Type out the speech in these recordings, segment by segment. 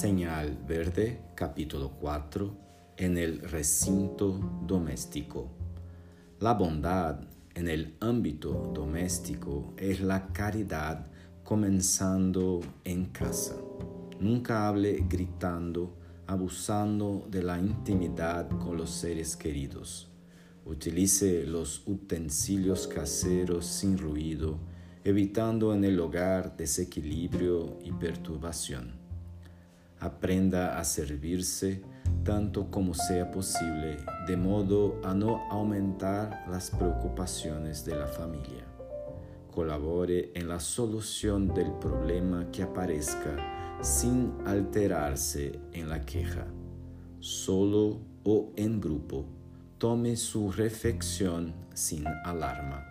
Señal Verde, capítulo 4, en el recinto doméstico. La bondad en el ámbito doméstico es la caridad comenzando en casa. Nunca hable gritando, abusando de la intimidad con los seres queridos. Utilice los utensilios caseros sin ruido, evitando en el hogar desequilibrio y perturbación aprenda a servirse tanto como sea posible, de modo a no aumentar las preocupaciones de la familia. Colabore en la solución del problema que aparezca sin alterarse en la queja. Solo o en grupo, tome su reflexión sin alarma.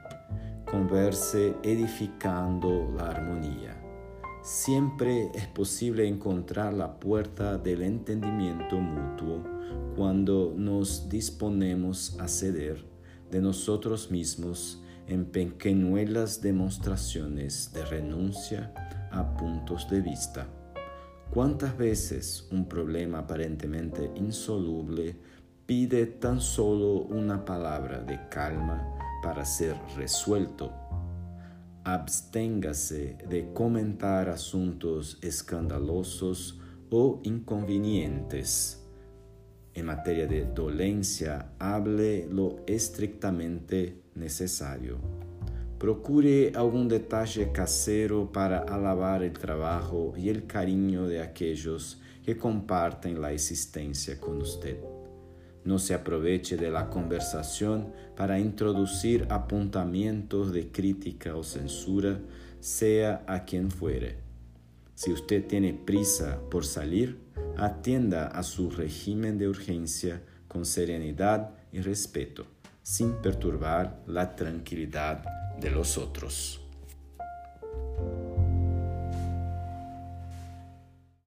Converse edificando la armonía Siempre es posible encontrar la puerta del entendimiento mutuo cuando nos disponemos a ceder de nosotros mismos en pequeñuelas demostraciones de renuncia a puntos de vista. ¿Cuántas veces un problema aparentemente insoluble pide tan solo una palabra de calma para ser resuelto? Absténgase de comentar asuntos escandalosos o inconvenientes. En materia de dolencia, hable lo estrictamente necesario. Procure algún detalle casero para alabar el trabajo y el cariño de aquellos que comparten la existencia con usted. No se aproveche de la conversación para introducir apuntamientos de crítica o censura, sea a quien fuere. Si usted tiene prisa por salir, atienda a su régimen de urgencia con serenidad y respeto, sin perturbar la tranquilidad de los otros.